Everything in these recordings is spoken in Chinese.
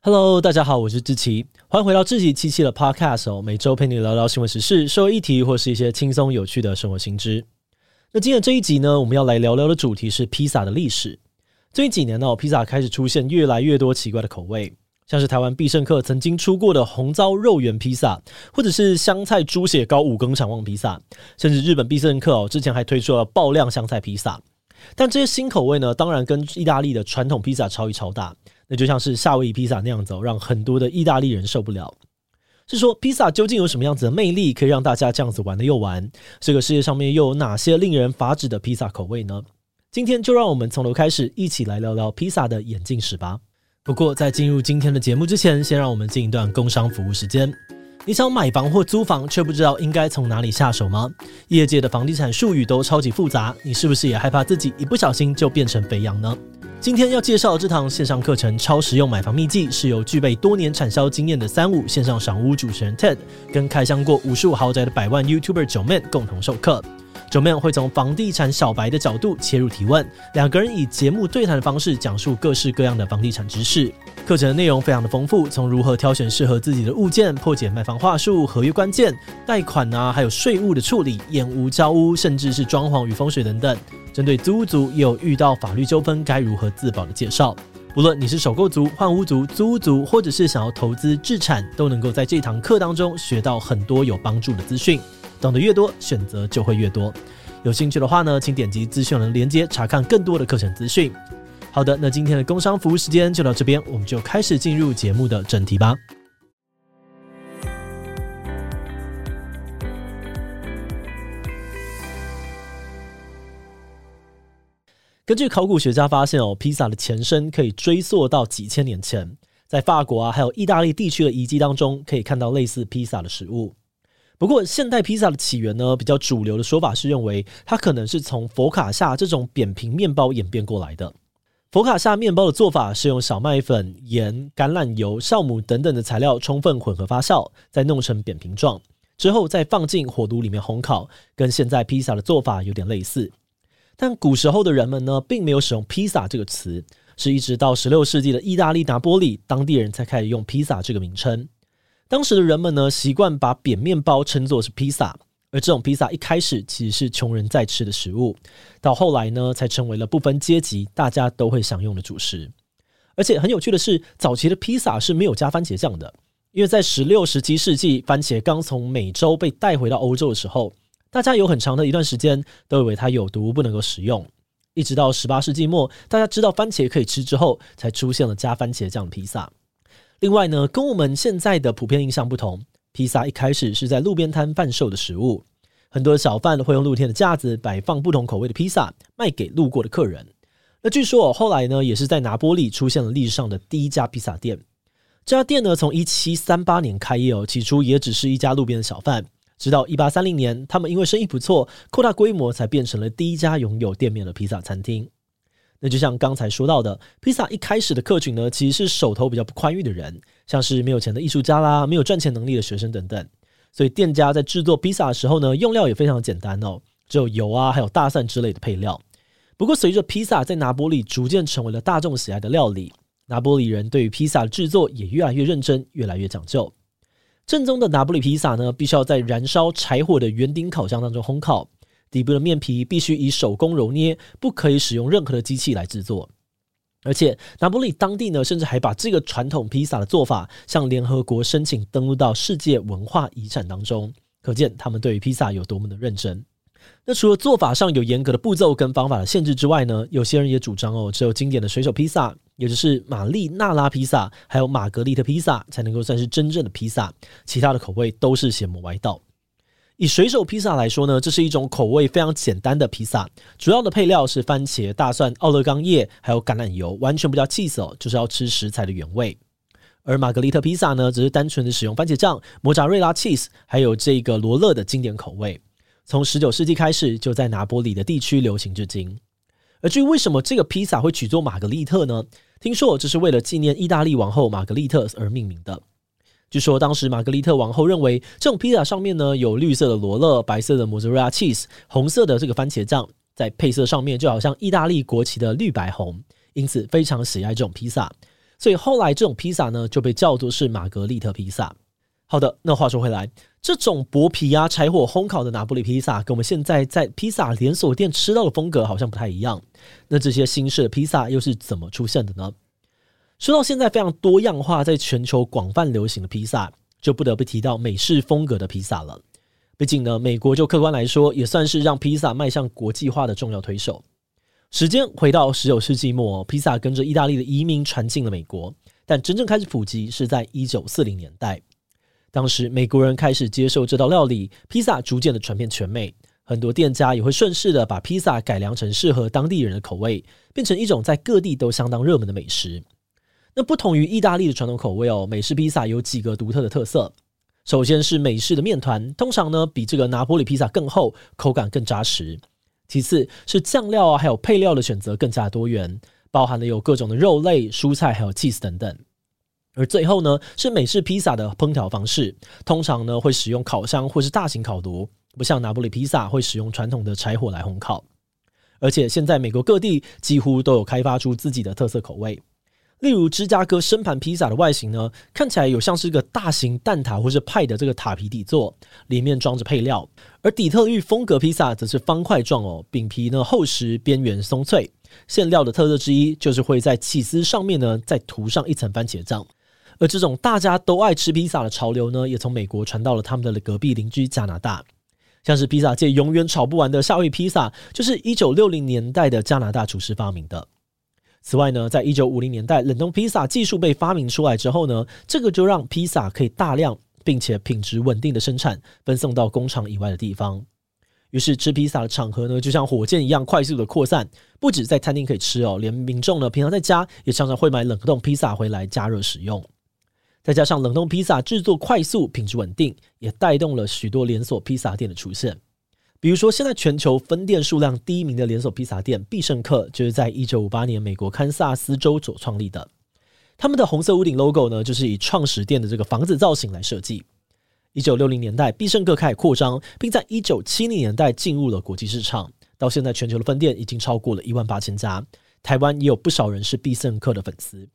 Hello，大家好，我是志奇，欢迎回到志奇七七的 Podcast 哦，每周陪你聊聊新闻时事、社会议题或是一些轻松有趣的生活新知。那今天这一集呢，我们要来聊聊的主题是披萨的历史。最近几年呢，披萨开始出现越来越多奇怪的口味，像是台湾必胜客曾经出过的红糟肉圆披萨，或者是香菜猪血糕五更肠旺披萨，甚至日本必胜客哦之前还推出了爆量香菜披萨。但这些新口味呢，当然跟意大利的传统披萨差异超大。那就像是夏威夷披萨那样子，让很多的意大利人受不了。是说，披萨究竟有什么样子的魅力，可以让大家这样子玩的又玩？这个世界上面又有哪些令人发指的披萨口味呢？今天就让我们从头开始，一起来聊聊披萨的演进史吧。不过，在进入今天的节目之前，先让我们进一段工商服务时间。你想买房或租房，却不知道应该从哪里下手吗？业界的房地产术语都超级复杂，你是不是也害怕自己一不小心就变成肥羊呢？今天要介绍这堂线上课程《超实用买房秘籍》，是由具备多年产销经验的三五线上赏屋主持人 Ted 跟开箱过无数豪宅的百万 YouTuber 9man 共同授课。9man 会从房地产小白的角度切入提问，两个人以节目对谈的方式讲述各式各样的房地产知识。课程的内容非常的丰富，从如何挑选适合自己的物件、破解卖房话术、合约关键、贷款啊，还有税务的处理、验屋交屋，甚至是装潢与风水等等。针对租屋族也有遇到法律纠纷该如何自保的介绍，不论你是首购族、换屋族、租屋族，或者是想要投资置产，都能够在这堂课当中学到很多有帮助的资讯。懂得越多，选择就会越多。有兴趣的话呢，请点击资讯栏的链接查看更多的课程资讯。好的，那今天的工商服务时间就到这边，我们就开始进入节目的正题吧。根据考古学家发现哦，披萨的前身可以追溯到几千年前，在法国啊，还有意大利地区的遗迹当中，可以看到类似披萨的食物。不过，现代披萨的起源呢，比较主流的说法是认为它可能是从佛卡夏这种扁平面包演变过来的。佛卡夏面包的做法是用小麦粉、盐、橄榄油、酵母等等的材料充分混合发酵，再弄成扁平状，之后再放进火炉里面烘烤，跟现在披萨的做法有点类似。但古时候的人们呢，并没有使用披萨这个词，是一直到十六世纪的意大利拿波里，当地人才开始用披萨这个名称。当时的人们呢，习惯把扁面包称作是披萨，而这种披萨一开始其实是穷人在吃的食物，到后来呢，才成为了不分阶级大家都会享用的主食。而且很有趣的是，早期的披萨是没有加番茄酱的，因为在十六、十七世纪，番茄刚从美洲被带回到欧洲的时候。大家有很长的一段时间都以为它有毒，不能够食用，一直到十八世纪末，大家知道番茄可以吃之后，才出现了加番茄酱的披萨。另外呢，跟我们现在的普遍印象不同，披萨一开始是在路边摊贩售的食物，很多小贩会用露天的架子摆放不同口味的披萨，卖给路过的客人。那据说哦后来呢，也是在拿波里出现了历史上的第一家披萨店。这家店呢，从一七三八年开业哦，起初也只是一家路边的小贩。直到一八三零年，他们因为生意不错，扩大规模，才变成了第一家拥有店面的披萨餐厅。那就像刚才说到的，披萨一开始的客群呢，其实是手头比较不宽裕的人，像是没有钱的艺术家啦，没有赚钱能力的学生等等。所以店家在制作披萨的时候呢，用料也非常简单哦，只有油啊，还有大蒜之类的配料。不过随着披萨在拿波里逐渐成为了大众喜爱的料理，拿波里人对于披萨的制作也越来越认真，越来越讲究。正宗的拿坡里披萨呢，必须要在燃烧柴火的圆顶烤箱当中烘烤，底部的面皮必须以手工揉捏，不可以使用任何的机器来制作。而且，拿坡里当地呢，甚至还把这个传统披萨的做法向联合国申请登录到世界文化遗产当中，可见他们对于披萨有多么的认真。那除了做法上有严格的步骤跟方法的限制之外呢，有些人也主张哦，只有经典的水手披萨。也就是玛丽娜拉披萨，还有玛格丽特披萨，才能够算是真正的披萨，其他的口味都是邪魔歪道。以水手披萨来说呢，这是一种口味非常简单的披萨，主要的配料是番茄、大蒜、奥勒冈叶，还有橄榄油，完全不加起司哦，就是要吃食材的原味。而玛格丽特披萨呢，则是单纯的使用番茄酱、摩扎瑞拉 cheese，还有这个罗勒的经典口味。从十九世纪开始，就在拿波里的地区流行至今。而至于为什么这个披萨会取作玛格丽特呢？听说这是为了纪念意大利王后玛格丽特而命名的。据说当时玛格丽特王后认为，这种披萨上面呢，有绿色的罗勒、白色的莫扎瑞拉 cheese、红色的这个番茄酱，在配色上面就好像意大利国旗的绿白红，因此非常喜爱这种披萨。所以后来这种披萨呢，就被叫做是玛格丽特披萨。好的，那话说回来，这种薄皮啊、柴火烘烤的拿坡里披萨，跟我们现在在披萨连锁店吃到的风格好像不太一样。那这些新式的披萨又是怎么出现的呢？说到现在非常多样化，在全球广泛流行的披萨，就不得不提到美式风格的披萨了。毕竟呢，美国就客观来说，也算是让披萨迈向国际化的重要推手。时间回到十九世纪末，披萨跟着意大利的移民传进了美国，但真正开始普及是在一九四零年代。当时美国人开始接受这道料理，披萨逐渐的传遍全美，很多店家也会顺势的把披萨改良成适合当地人的口味，变成一种在各地都相当热门的美食。那不同于意大利的传统口味哦，美式披萨有几个独特的特色。首先是美式的面团，通常呢比这个拿坡里披萨更厚，口感更扎实。其次是酱料啊，还有配料的选择更加多元，包含了有各种的肉类、蔬菜，还有 cheese 等等。而最后呢，是美式披萨的烹调方式，通常呢会使用烤箱或是大型烤炉，不像拿坡里披萨会使用传统的柴火来烘烤。而且现在美国各地几乎都有开发出自己的特色口味。例如芝加哥深盘披萨的外形呢，看起来有像是一个大型蛋挞或是派的这个塔皮底座，里面装着配料；而底特律风格披萨则是方块状哦，饼皮呢厚实，边缘松脆。馅料的特色之一就是会在起司上面呢再涂上一层番茄酱。而这种大家都爱吃披萨的潮流呢，也从美国传到了他们的隔壁邻居加拿大。像是披萨界永远炒不完的夏威夷披萨，就是一九六零年代的加拿大厨师发明的。此外呢，在一九五零年代，冷冻披萨技术被发明出来之后呢，这个就让披萨可以大量并且品质稳定的生产，分送到工厂以外的地方。于是吃披萨的场合呢，就像火箭一样快速的扩散，不止在餐厅可以吃哦，连民众呢平常在家也常常会买冷冻披萨回来加热使用。再加上冷冻披萨制作快速、品质稳定，也带动了许多连锁披萨店的出现。比如说，现在全球分店数量第一名的连锁披萨店必胜客，就是在一九五八年美国堪萨斯州所创立的。他们的红色屋顶 logo 呢，就是以创始店的这个房子造型来设计。一九六零年代，必胜客开始扩张，并在一九七零年代进入了国际市场。到现在，全球的分店已经超过了一万八千家。台湾也有不少人是必胜客的粉丝。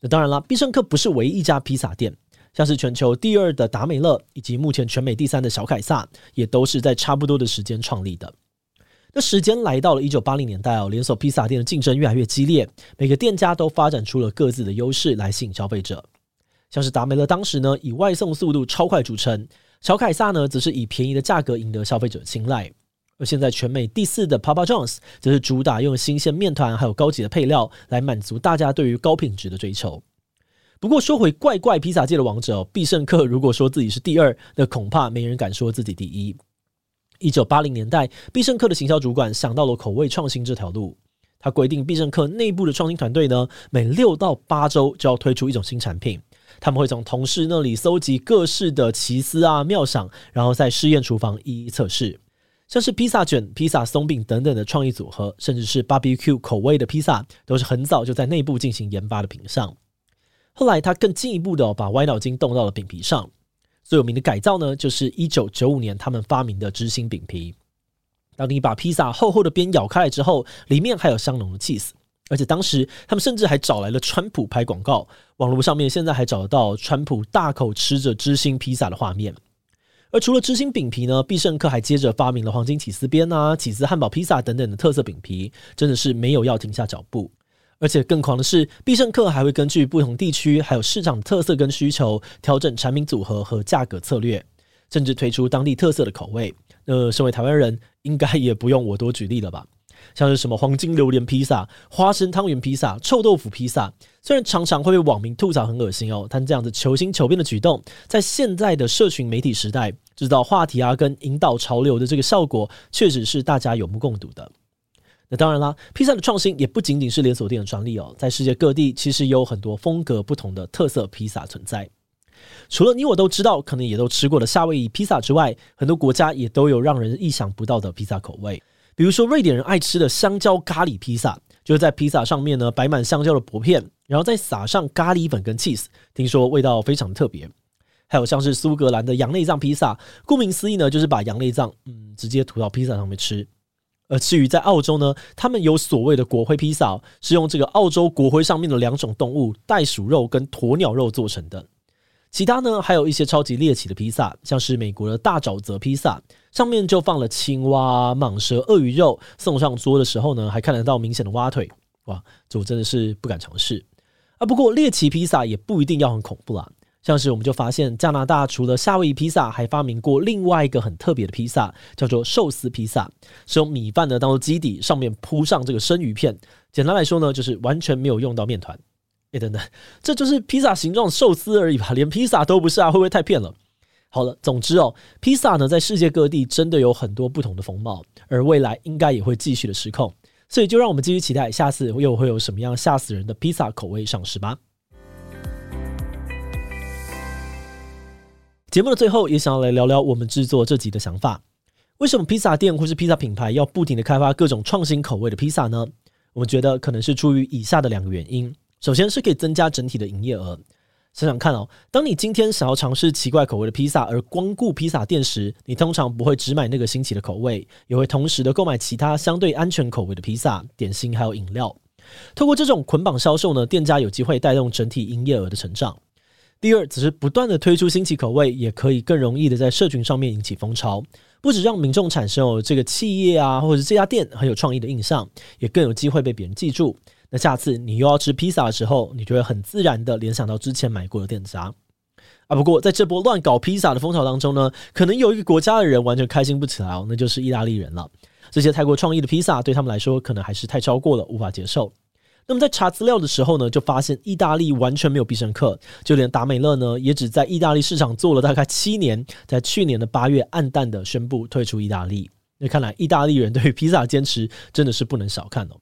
那当然了，必胜客不是唯一一家披萨店。像是全球第二的达美乐，以及目前全美第三的小凯撒，也都是在差不多的时间创立的。那时间来到了一九八零年代哦，连锁披萨店的竞争越来越激烈，每个店家都发展出了各自的优势来吸引消费者。像是达美乐当时呢，以外送速度超快著称，小凯撒呢，则是以便宜的价格赢得消费者青睐。而现在全美第四的 Papa John's，则是主打用新鲜面团还有高级的配料来满足大家对于高品质的追求。不过说回怪怪披萨界的王者哦，必胜客如果说自己是第二，那恐怕没人敢说自己第一。一九八零年代，必胜客的行销主管想到了口味创新这条路，他规定必胜客内部的创新团队呢，每六到八周就要推出一种新产品。他们会从同事那里搜集各式的奇思啊妙想，然后在试验厨房一一测试，像是披萨卷、披萨松饼等等的创意组合，甚至是 BBQ 口味的披萨，都是很早就在内部进行研发的品项。后来，他更进一步的把歪脑筋动到了饼皮上。最有名的改造呢，就是一九九五年他们发明的芝心饼皮。当你把披萨厚厚的边咬开来之后，里面还有香浓的 cheese。而且当时他们甚至还找来了川普拍广告，网络上面现在还找得到川普大口吃着芝心披萨的画面。而除了芝心饼皮呢，必胜客还接着发明了黄金起司边啊、起司汉堡披萨等等的特色饼皮，真的是没有要停下脚步。而且更狂的是，必胜客还会根据不同地区还有市场特色跟需求，调整产品组合和价格策略，甚至推出当地特色的口味。呃，身为台湾人，应该也不用我多举例了吧？像是什么黄金榴莲披萨、花生汤圆披萨、臭豆腐披萨，虽然常常会被网民吐槽很恶心哦，但这样子求新求变的举动，在现在的社群媒体时代，制造话题啊跟引导潮流的这个效果，确实是大家有目共睹的。那当然啦，披萨的创新也不仅仅是连锁店的专利哦，在世界各地其实有很多风格不同的特色披萨存在。除了你我都知道，可能也都吃过的夏威夷披萨之外，很多国家也都有让人意想不到的披萨口味。比如说，瑞典人爱吃的香蕉咖喱披萨，就是在披萨上面呢摆满香蕉的薄片，然后再撒上咖喱粉跟 cheese，听说味道非常特别。还有像是苏格兰的羊内脏披萨，顾名思义呢，就是把羊内脏嗯直接涂到披萨上面吃。而至于在澳洲呢，他们有所谓的国徽披萨，是用这个澳洲国徽上面的两种动物袋鼠肉跟鸵鸟肉做成的。其他呢，还有一些超级猎奇的披萨，像是美国的大沼泽披萨，上面就放了青蛙、蟒蛇、鳄鱼肉，送上桌的时候呢，还看得到明显的蛙腿。哇，这我真的是不敢尝试啊！不过猎奇披萨也不一定要很恐怖啦。像是我们就发现，加拿大除了夏威夷披萨，还发明过另外一个很特别的披萨，叫做寿司披萨，是用米饭呢当做基底，上面铺上这个生鱼片。简单来说呢，就是完全没有用到面团。哎，等等，这就是披萨形状寿司而已吧？连披萨都不是啊，会不会太骗了？好了，总之哦，披萨呢在世界各地真的有很多不同的风貌，而未来应该也会继续的失控。所以就让我们继续期待下次又会有什么样吓死人的披萨口味上市吧。节目的最后，也想要来聊聊我们制作这集的想法。为什么披萨店或是披萨品牌要不停地开发各种创新口味的披萨呢？我们觉得可能是出于以下的两个原因。首先是可以增加整体的营业额。想想看哦，当你今天想要尝试奇怪口味的披萨而光顾披萨店时，你通常不会只买那个新奇的口味，也会同时的购买其他相对安全口味的披萨、点心还有饮料。透过这种捆绑销售呢，店家有机会带动整体营业额的成长。第二，只是不断的推出新奇口味，也可以更容易的在社群上面引起风潮，不止让民众产生有这个企业啊，或者这家店很有创意的印象，也更有机会被别人记住。那下次你又要吃披萨的时候，你就会很自然的联想到之前买过的店家。啊，不过在这波乱搞披萨的风潮当中呢，可能有一个国家的人完全开心不起来哦，那就是意大利人了。这些太过创意的披萨对他们来说，可能还是太超过了，无法接受。那么在查资料的时候呢，就发现意大利完全没有必胜客，就连达美乐呢，也只在意大利市场做了大概七年，在去年的八月黯淡的宣布退出意大利。那看来意大利人对于披萨的坚持真的是不能小看哦。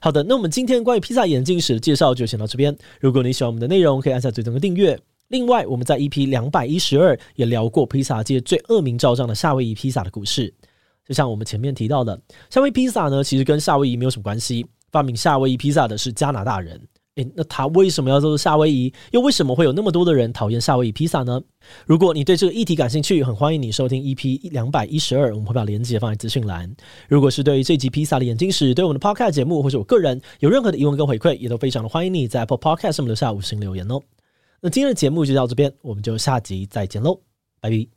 好的，那我们今天关于披萨眼镜史的介绍就先到这边。如果你喜欢我们的内容，可以按下最终的订阅。另外，我们在 EP 两百一十二也聊过披萨界最恶名昭彰的夏威夷披萨的故事。就像我们前面提到的，夏威夷披萨呢，其实跟夏威夷没有什么关系。发明夏威夷披萨的是加拿大人，诶，那他为什么要做夏威夷？又为什么会有那么多的人讨厌夏威夷披萨呢？如果你对这个议题感兴趣，很欢迎你收听 EP 两百一十二，我们会把链接放在资讯栏。如果是对于这集披萨的演进史，对我们的 Podcast 节目或者我个人有任何的疑问跟回馈，也都非常的欢迎你在 Apple Podcast 上面留下五星留言哦。那今天的节目就到这边，我们就下集再见喽，拜拜。